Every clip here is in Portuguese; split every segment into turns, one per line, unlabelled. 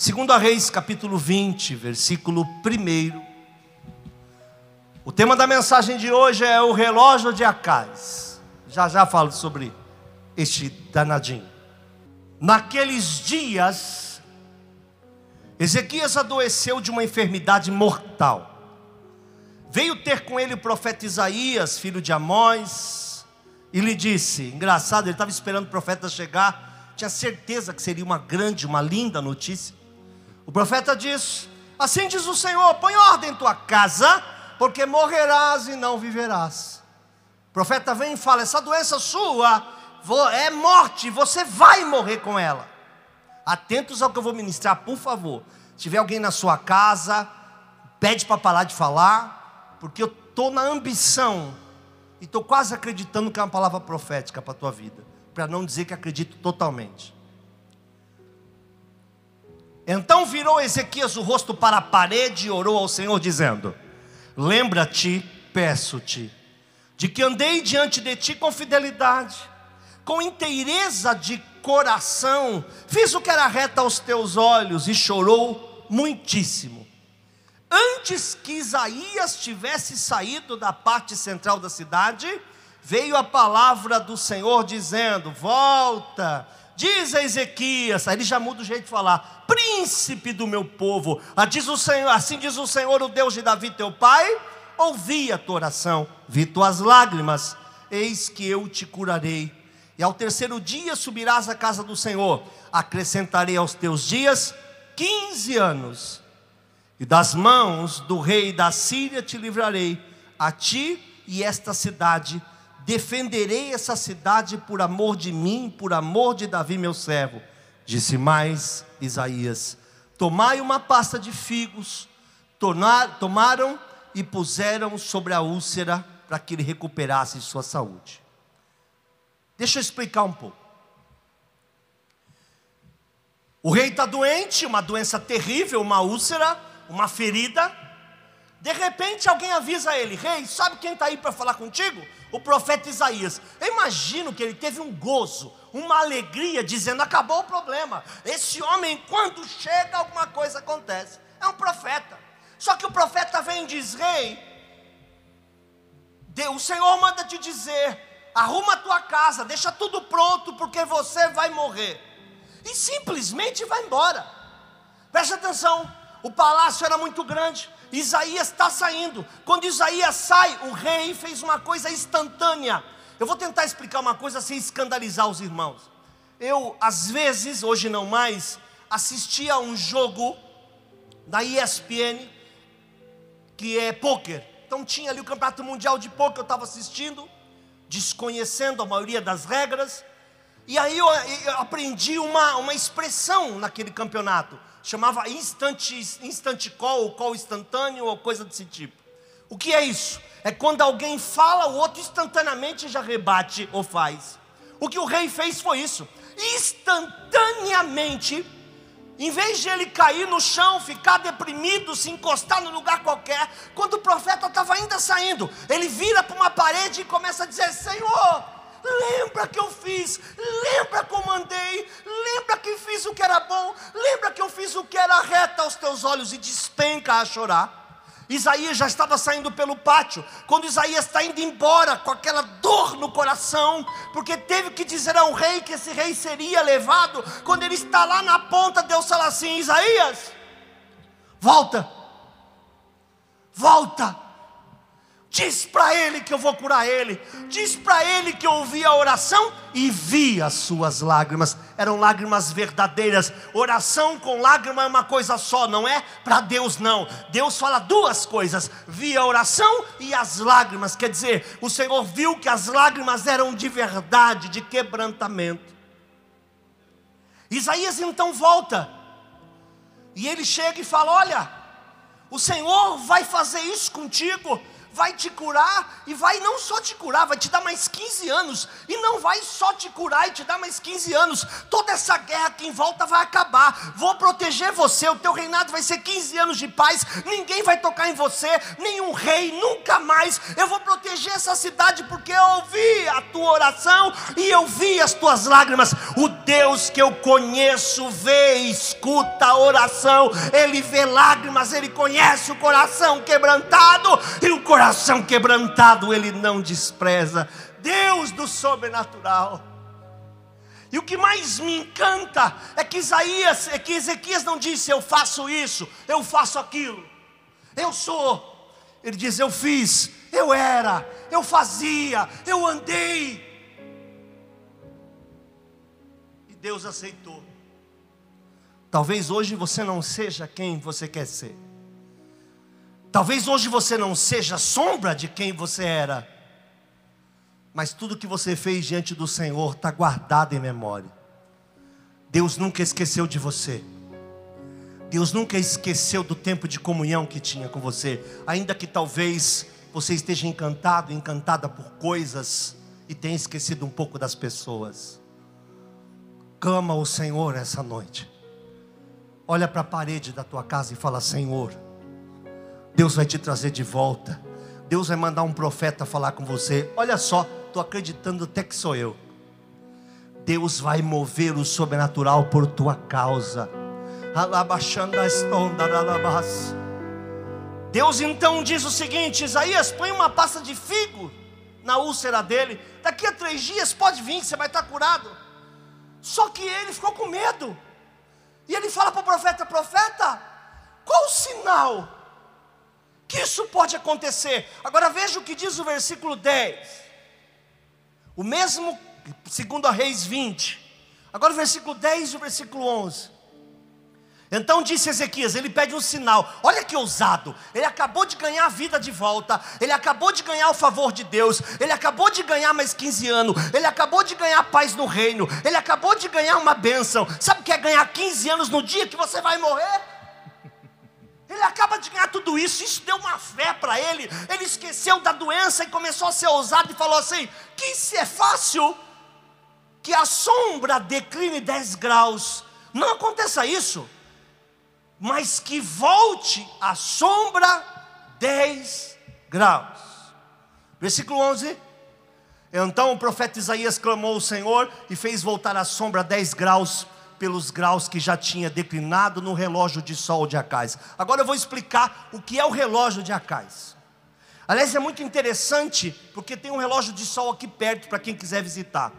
Segundo a Reis, capítulo 20, versículo 1. O tema da mensagem de hoje é o relógio de Acais. Já já falo sobre este danadinho. Naqueles dias, Ezequias adoeceu de uma enfermidade mortal. Veio ter com ele o profeta Isaías, filho de Amós, e lhe disse: engraçado, ele estava esperando o profeta chegar, tinha certeza que seria uma grande, uma linda notícia. O profeta diz: Assim diz o Senhor: põe ordem em tua casa, porque morrerás e não viverás. O profeta vem e fala: essa doença sua é morte, você vai morrer com ela. Atentos ao que eu vou ministrar, por favor. Se tiver alguém na sua casa, pede para parar de falar, porque eu estou na ambição e estou quase acreditando que é uma palavra profética para a tua vida, para não dizer que acredito totalmente. Então virou Ezequias o rosto para a parede e orou ao Senhor, dizendo: Lembra-te, peço-te, de que andei diante de ti com fidelidade, com inteireza de coração, fiz o que era reto aos teus olhos e chorou muitíssimo. Antes que Isaías tivesse saído da parte central da cidade, veio a palavra do Senhor dizendo: Volta Diz a Ezequias, aí ele já muda o jeito de falar: Príncipe do meu povo, ah, diz o Senhor, assim diz o Senhor, o Deus de Davi, teu pai, ouvi a tua oração, vi tuas lágrimas, eis que eu te curarei. E ao terceiro dia subirás à casa do Senhor, acrescentarei aos teus dias quinze anos, e das mãos do rei da Síria te livrarei, a ti e esta cidade defenderei essa cidade por amor de mim, por amor de Davi, meu servo. Disse mais Isaías: Tomai uma pasta de figos, tomaram e puseram sobre a úlcera para que ele recuperasse sua saúde. Deixa eu explicar um pouco. O rei está doente, uma doença terrível, uma úlcera, uma ferida. De repente alguém avisa ele: Rei, sabe quem está aí para falar contigo? O profeta Isaías. Eu imagino que ele teve um gozo, uma alegria, dizendo: Acabou o problema. Esse homem, quando chega, alguma coisa acontece. É um profeta. Só que o profeta vem e diz: Rei, o Senhor manda te dizer: Arruma a tua casa, deixa tudo pronto, porque você vai morrer. E simplesmente vai embora. Preste atenção: o palácio era muito grande Isaías está saindo. Quando Isaías sai, o rei fez uma coisa instantânea. Eu vou tentar explicar uma coisa sem escandalizar os irmãos. Eu, às vezes, hoje não mais, assistia a um jogo da ESPN, que é poker. Então tinha ali o Campeonato Mundial de Poker, eu estava assistindo, desconhecendo a maioria das regras. E aí eu, eu aprendi uma, uma expressão naquele campeonato chamava instant, instant call, call instantâneo ou coisa desse tipo. O que é isso? É quando alguém fala, o outro instantaneamente já rebate ou faz. O que o rei fez foi isso. Instantaneamente, em vez de ele cair no chão, ficar deprimido, se encostar no lugar qualquer, quando o profeta estava ainda saindo, ele vira para uma parede e começa a dizer: Senhor, Lembra que eu fiz, lembra como andei, lembra que fiz o que era bom, lembra que eu fiz o que era reto aos teus olhos e despenca a chorar. Isaías já estava saindo pelo pátio, quando Isaías está indo embora com aquela dor no coração, porque teve que dizer ao rei que esse rei seria levado. Quando ele está lá na ponta, Deus fala assim: Isaías, volta, Volta. Diz para ele que eu vou curar ele. Diz para ele que eu ouvi a oração e vi as suas lágrimas. Eram lágrimas verdadeiras. Oração com lágrima é uma coisa só, não é para Deus não. Deus fala duas coisas: vi a oração e as lágrimas. Quer dizer, o Senhor viu que as lágrimas eram de verdade, de quebrantamento. Isaías então volta. E ele chega e fala: "Olha, o Senhor vai fazer isso contigo vai te curar e vai não só te curar, vai te dar mais 15 anos. E não vai só te curar e te dar mais 15 anos. Toda essa guerra aqui em volta vai acabar. Vou proteger você, o teu reinado vai ser 15 anos de paz. Ninguém vai tocar em você, nenhum rei, nunca mais. Eu vou proteger essa cidade porque eu ouvi a tua oração e eu vi as tuas lágrimas. O Deus que eu conheço vê e escuta a oração. Ele vê lágrimas, ele conhece o coração quebrantado e o coração coração quebrantado ele não despreza. Deus do sobrenatural. E o que mais me encanta é que Isaías, é que Ezequias não disse eu faço isso, eu faço aquilo. Eu sou. Ele diz eu fiz, eu era, eu fazia, eu andei. E Deus aceitou. Talvez hoje você não seja quem você quer ser. Talvez hoje você não seja sombra de quem você era, mas tudo que você fez diante do Senhor está guardado em memória. Deus nunca esqueceu de você. Deus nunca esqueceu do tempo de comunhão que tinha com você, ainda que talvez você esteja encantado, encantada por coisas e tenha esquecido um pouco das pessoas. Clama o Senhor essa noite. Olha para a parede da tua casa e fala: Senhor, Deus vai te trazer de volta. Deus vai mandar um profeta falar com você. Olha só, estou acreditando até que sou eu. Deus vai mover o sobrenatural por tua causa. Deus então diz o seguinte: Isaías, põe uma pasta de figo na úlcera dele. Daqui a três dias pode vir, você vai estar curado. Só que ele ficou com medo. E ele fala para o profeta: Profeta, qual o sinal que isso pode acontecer. Agora veja o que diz o versículo 10. O mesmo, segundo a Reis 20. Agora o versículo 10 e o versículo 11. Então disse Ezequias, ele pede um sinal. Olha que ousado. Ele acabou de ganhar a vida de volta. Ele acabou de ganhar o favor de Deus. Ele acabou de ganhar mais 15 anos. Ele acabou de ganhar paz no reino. Ele acabou de ganhar uma bênção. Sabe o que é ganhar 15 anos no dia que você vai morrer? Ele acaba de ganhar tudo isso, isso deu uma fé para ele. Ele esqueceu da doença e começou a ser ousado e falou assim: que se é fácil que a sombra decline 10 graus, não aconteça isso, mas que volte a sombra 10 graus. Versículo 11. Então o profeta Isaías clamou ao Senhor e fez voltar a sombra 10 graus pelos graus que já tinha declinado no relógio de sol de Acais. Agora eu vou explicar o que é o relógio de Acais. Aliás, é muito interessante, porque tem um relógio de sol aqui perto para quem quiser visitar.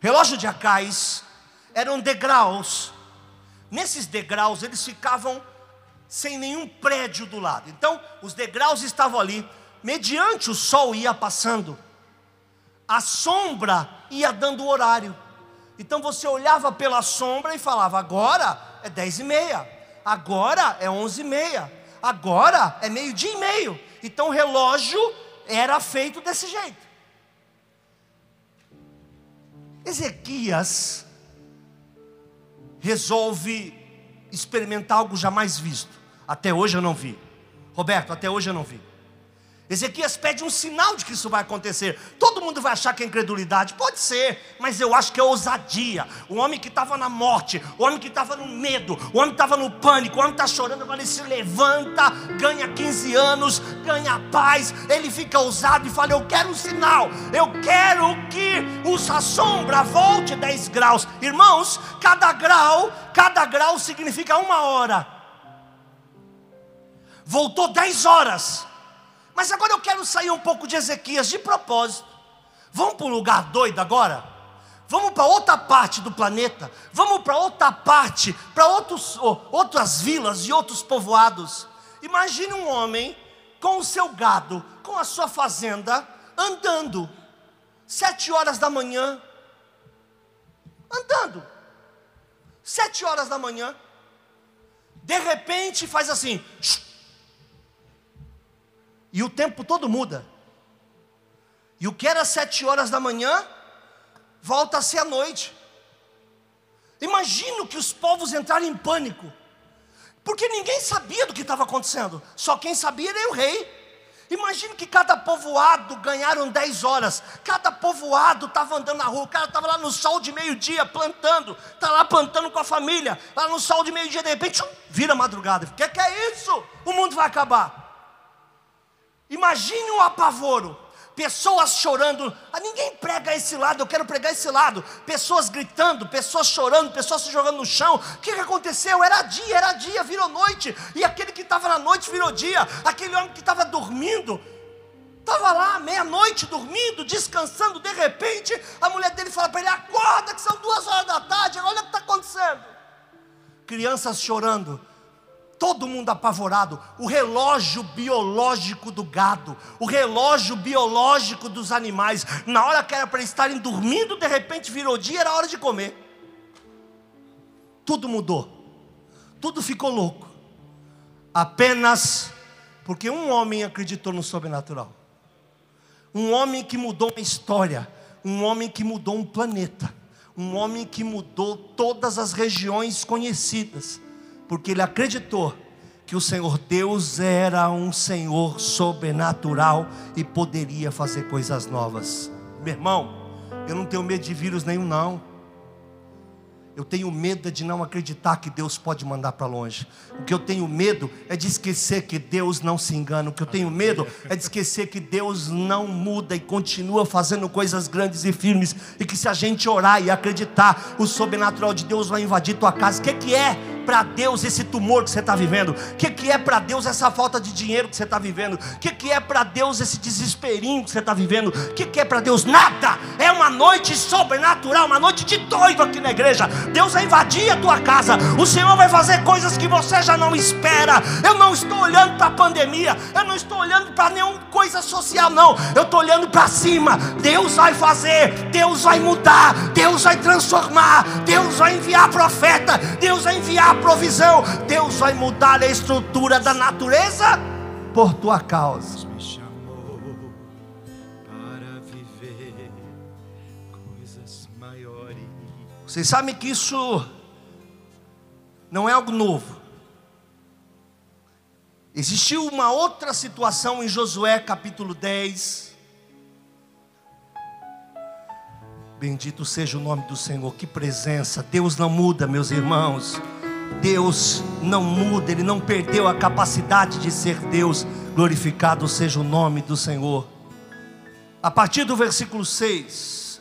Relógio de Acais eram degraus. Nesses degraus eles ficavam sem nenhum prédio do lado. Então, os degraus estavam ali, mediante o sol ia passando, a sombra ia dando horário. Então você olhava pela sombra e falava: agora é dez e meia, agora é onze e meia, agora é meio dia e meio. Então o relógio era feito desse jeito. Ezequias resolve experimentar algo jamais visto. Até hoje eu não vi. Roberto, até hoje eu não vi. Ezequias pede um sinal de que isso vai acontecer. Todo mundo vai achar que é incredulidade, pode ser, mas eu acho que é ousadia. O homem que estava na morte, o homem que estava no medo, o homem que estava no pânico, o homem está chorando, agora ele se levanta, ganha 15 anos, ganha paz, ele fica ousado e fala: Eu quero um sinal, eu quero que a sombra volte 10 graus. Irmãos, cada grau, cada grau significa uma hora. Voltou 10 horas. Mas agora eu quero sair um pouco de Ezequias de propósito. Vamos para um lugar doido agora? Vamos para outra parte do planeta? Vamos para outra parte, para outros, outras vilas e outros povoados? Imagine um homem com o seu gado, com a sua fazenda, andando, sete horas da manhã, andando, sete horas da manhã, de repente faz assim, e o tempo todo muda, e o que era sete horas da manhã, volta a ser a noite. Imagino que os povos entraram em pânico, porque ninguém sabia do que estava acontecendo, só quem sabia era o rei. Imagine que cada povoado ganharam 10 horas, cada povoado estava andando na rua, o cara estava lá no sol de meio-dia plantando, está lá plantando com a família, lá no sol de meio-dia, de repente, vira madrugada. O que, que é isso? O mundo vai acabar. Imagine o apavoro pessoas chorando. Ah, ninguém prega esse lado, eu quero pregar esse lado. Pessoas gritando, pessoas chorando, pessoas se jogando no chão. O que, que aconteceu? Era dia, era dia, virou noite. E aquele que estava na noite virou dia. Aquele homem que estava dormindo, estava lá meia-noite dormindo, descansando. De repente, a mulher dele fala para ele: Acorda, que são duas horas da tarde, olha o que está acontecendo. Crianças chorando todo mundo apavorado, o relógio biológico do gado, o relógio biológico dos animais, na hora que era para estarem dormindo, de repente virou dia, era hora de comer. Tudo mudou, tudo ficou louco, apenas porque um homem acreditou no sobrenatural, um homem que mudou uma história, um homem que mudou um planeta, um homem que mudou todas as regiões conhecidas porque ele acreditou que o Senhor Deus era um Senhor sobrenatural e poderia fazer coisas novas. Meu irmão, eu não tenho medo de vírus nenhum, não. Eu tenho medo de não acreditar que Deus pode mandar para longe. O que eu tenho medo é de esquecer que Deus não se engana. O que eu tenho medo é de esquecer que Deus não muda e continua fazendo coisas grandes e firmes. E que se a gente orar e acreditar, o sobrenatural de Deus vai invadir tua casa. O que, que é para Deus esse tumor que você está vivendo? O que, que é para Deus essa falta de dinheiro que você está vivendo? O que, que é para Deus esse desesperinho que você está vivendo? O que, que é para Deus? Nada! É uma noite sobrenatural, uma noite de doido aqui na igreja. Deus vai invadir a tua casa. O Senhor vai fazer coisas que você já não espera. Eu não estou olhando para a pandemia, eu não estou olhando para nenhuma coisa social, não. Eu estou olhando para cima. Deus vai fazer, Deus vai mudar, Deus vai transformar, Deus vai enviar profeta, Deus vai enviar provisão. Deus vai mudar a estrutura da natureza por tua causa. Vocês sabem que isso não é algo novo. Existiu uma outra situação em Josué capítulo 10. Bendito seja o nome do Senhor, que presença. Deus não muda, meus irmãos. Deus não muda, Ele não perdeu a capacidade de ser Deus. Glorificado seja o nome do Senhor. A partir do versículo 6.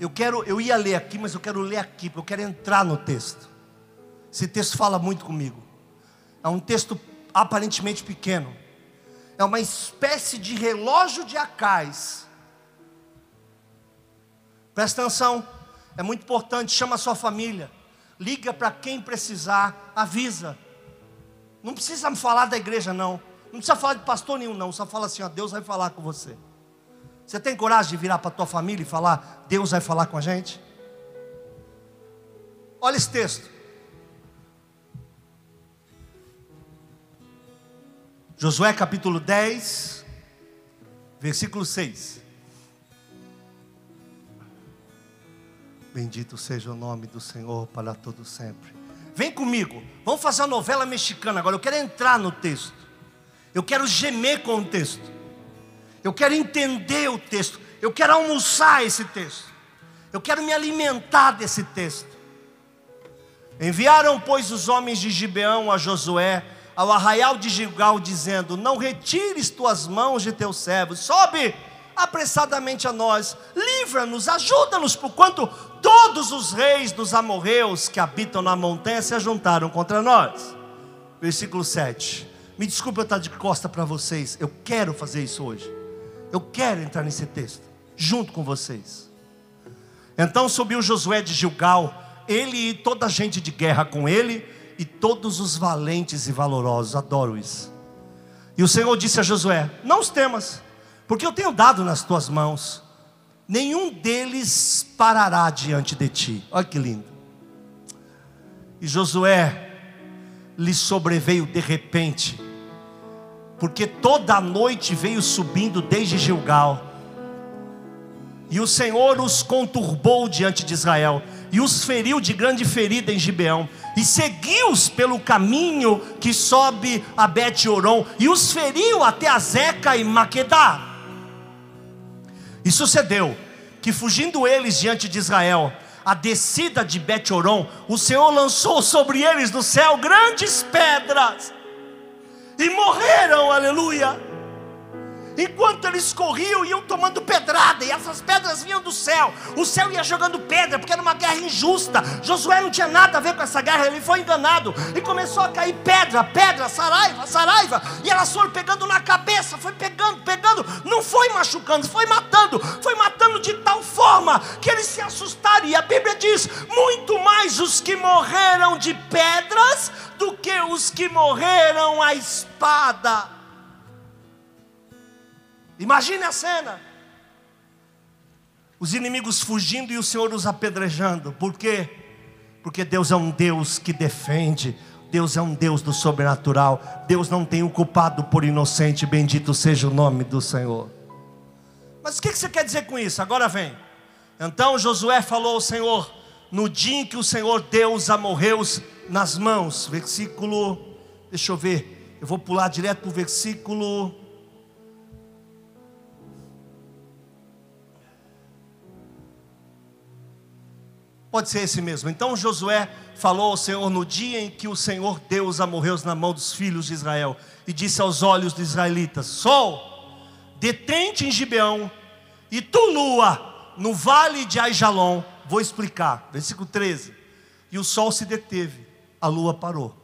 Eu quero, eu ia ler aqui, mas eu quero ler aqui, porque eu quero entrar no texto. Esse texto fala muito comigo. É um texto aparentemente pequeno. É uma espécie de relógio de Acais. Presta atenção. É muito importante, chama a sua família. Liga para quem precisar, avisa. Não precisa me falar da igreja, não. Não precisa falar de pastor nenhum, não. Só fala assim: ó, Deus vai falar com você. Você tem coragem de virar para a tua família e falar: Deus vai falar com a gente? Olha esse texto. Josué capítulo 10, versículo 6. Bendito seja o nome do Senhor para todo sempre. Vem comigo, vamos fazer uma novela mexicana agora. Eu quero entrar no texto, eu quero gemer com o texto, eu quero entender o texto, eu quero almoçar esse texto, eu quero me alimentar desse texto. Enviaram, pois, os homens de Gibeão a Josué, ao arraial de Gilgal, dizendo: Não retires tuas mãos de teus servos, sobe apressadamente a nós, livra-nos, ajuda-nos, porquanto todos os reis dos amorreus que habitam na montanha se ajuntaram contra nós. Versículo 7. Me desculpe eu estar de costa para vocês, eu quero fazer isso hoje. Eu quero entrar nesse texto, junto com vocês. Então subiu Josué de Gilgal, ele e toda a gente de guerra com ele, e todos os valentes e valorosos. Adoro isso. E o Senhor disse a Josué: Não os temas, porque eu tenho dado nas tuas mãos, nenhum deles parará diante de ti. Olha que lindo. E Josué lhe sobreveio de repente, porque toda a noite veio subindo desde Gilgal, e o Senhor os conturbou diante de Israel, e os feriu de grande ferida em Gibeão, e seguiu-os pelo caminho que sobe a Bet-Oron, e os feriu até a Zeca e Maquedá. E sucedeu que, fugindo eles diante de Israel, a descida de Bet-Oron, o Senhor lançou sobre eles do céu grandes pedras, e morreram, aleluia enquanto eles corriam, iam tomando pedrada, e essas pedras vinham do céu. O céu ia jogando pedra, porque era uma guerra injusta. Josué não tinha nada a ver com essa guerra, ele foi enganado. E começou a cair pedra, pedra, saraiva, saraiva. E elas foram pegando na cabeça, foi pegando, pegando. Não foi machucando, foi matando. Foi matando de tal forma que eles se assustaram. E a Bíblia diz: muito mais os que morreram de pedras do que os que morreram à espada. Imagine a cena. Os inimigos fugindo e o Senhor os apedrejando. Por quê? Porque Deus é um Deus que defende. Deus é um Deus do sobrenatural. Deus não tem o culpado por inocente. Bendito seja o nome do Senhor. Mas o que você quer dizer com isso? Agora vem. Então Josué falou ao Senhor: No dia em que o Senhor deu os amorreus nas mãos. Versículo. Deixa eu ver. Eu vou pular direto para o versículo Pode ser esse mesmo. Então Josué falou ao Senhor no dia em que o Senhor Deus amorreu na mão dos filhos de Israel e disse aos olhos dos israelitas: Sol, detente em Gibeão e tu lua no vale de Aijalon. Vou explicar. Versículo 13. E o sol se deteve, a lua parou,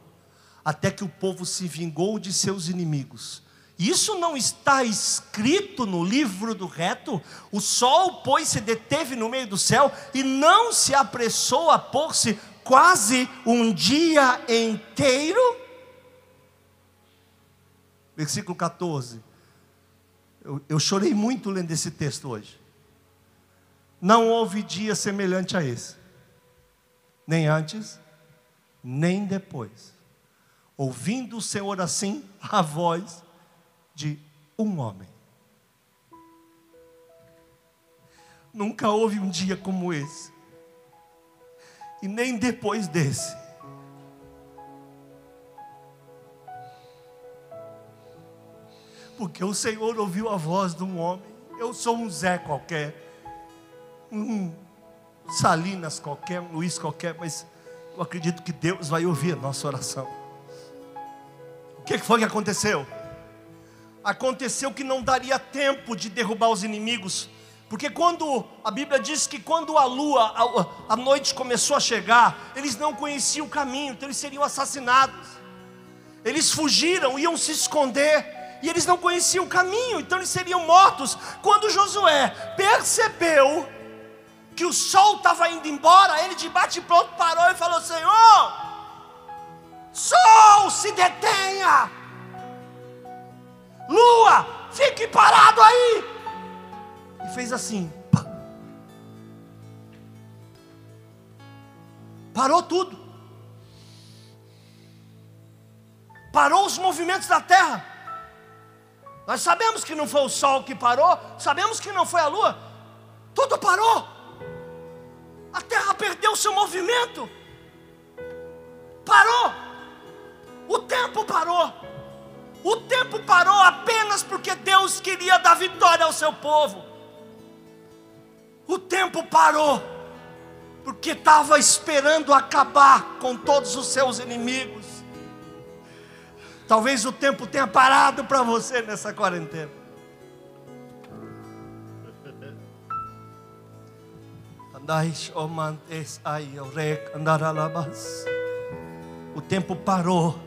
até que o povo se vingou de seus inimigos isso não está escrito no livro do reto? O sol, pois, se deteve no meio do céu e não se apressou a pôr-se quase um dia inteiro? Versículo 14. Eu, eu chorei muito lendo esse texto hoje. Não houve dia semelhante a esse, nem antes, nem depois. Ouvindo o Senhor assim, a voz de um homem. Nunca houve um dia como esse, e nem depois desse. Porque o Senhor ouviu a voz de um homem. Eu sou um Zé qualquer, um Salinas qualquer, um Luiz qualquer, mas eu acredito que Deus vai ouvir a nossa oração. O que foi que aconteceu? Aconteceu que não daria tempo de derrubar os inimigos, porque quando a Bíblia diz que quando a lua, a, a noite começou a chegar, eles não conheciam o caminho, então eles seriam assassinados. Eles fugiram, iam se esconder, e eles não conheciam o caminho, então eles seriam mortos. Quando Josué percebeu que o sol estava indo embora, ele de bate pronto parou e falou: Senhor, sol se detenha Lua, fique parado aí. E fez assim. Parou tudo. Parou os movimentos da terra. Nós sabemos que não foi o sol que parou, sabemos que não foi a lua. Tudo parou. A terra perdeu seu movimento. Parou. O tempo parou. O tempo parou queria dar vitória ao seu povo. O tempo parou porque estava esperando acabar com todos os seus inimigos. Talvez o tempo tenha parado para você nessa quarentena. O tempo parou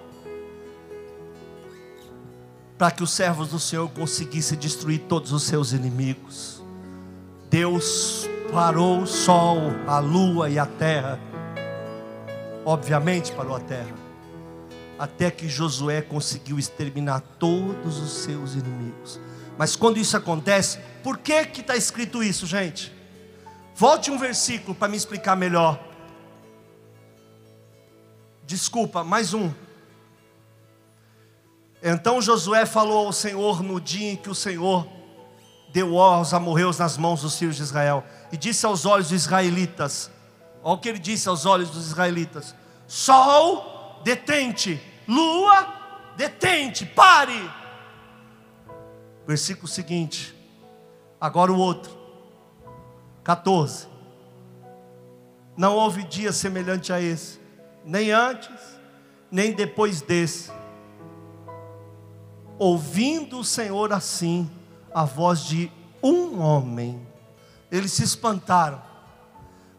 para que os servos do Senhor conseguissem destruir todos os seus inimigos. Deus parou o sol, a lua e a terra. Obviamente parou a terra. até que Josué conseguiu exterminar todos os seus inimigos. Mas quando isso acontece, por que que está escrito isso, gente? Volte um versículo para me explicar melhor. Desculpa, mais um. Então Josué falou ao Senhor no dia em que o Senhor deu aos amorreus nas mãos dos filhos de Israel, e disse aos olhos dos israelitas: Olha o que ele disse aos olhos dos israelitas: Sol, detente, lua, detente, pare. Versículo seguinte, agora o outro, 14. Não houve dia semelhante a esse, nem antes, nem depois desse. Ouvindo o Senhor assim, a voz de um homem, eles se espantaram.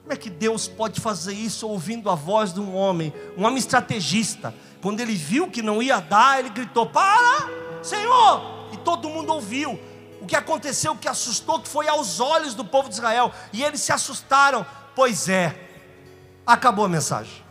Como é que Deus pode fazer isso ouvindo a voz de um homem, um homem estrategista? Quando ele viu que não ia dar, ele gritou: Para, Senhor! E todo mundo ouviu. O que aconteceu, o que assustou, que foi aos olhos do povo de Israel, e eles se assustaram. Pois é, acabou a mensagem.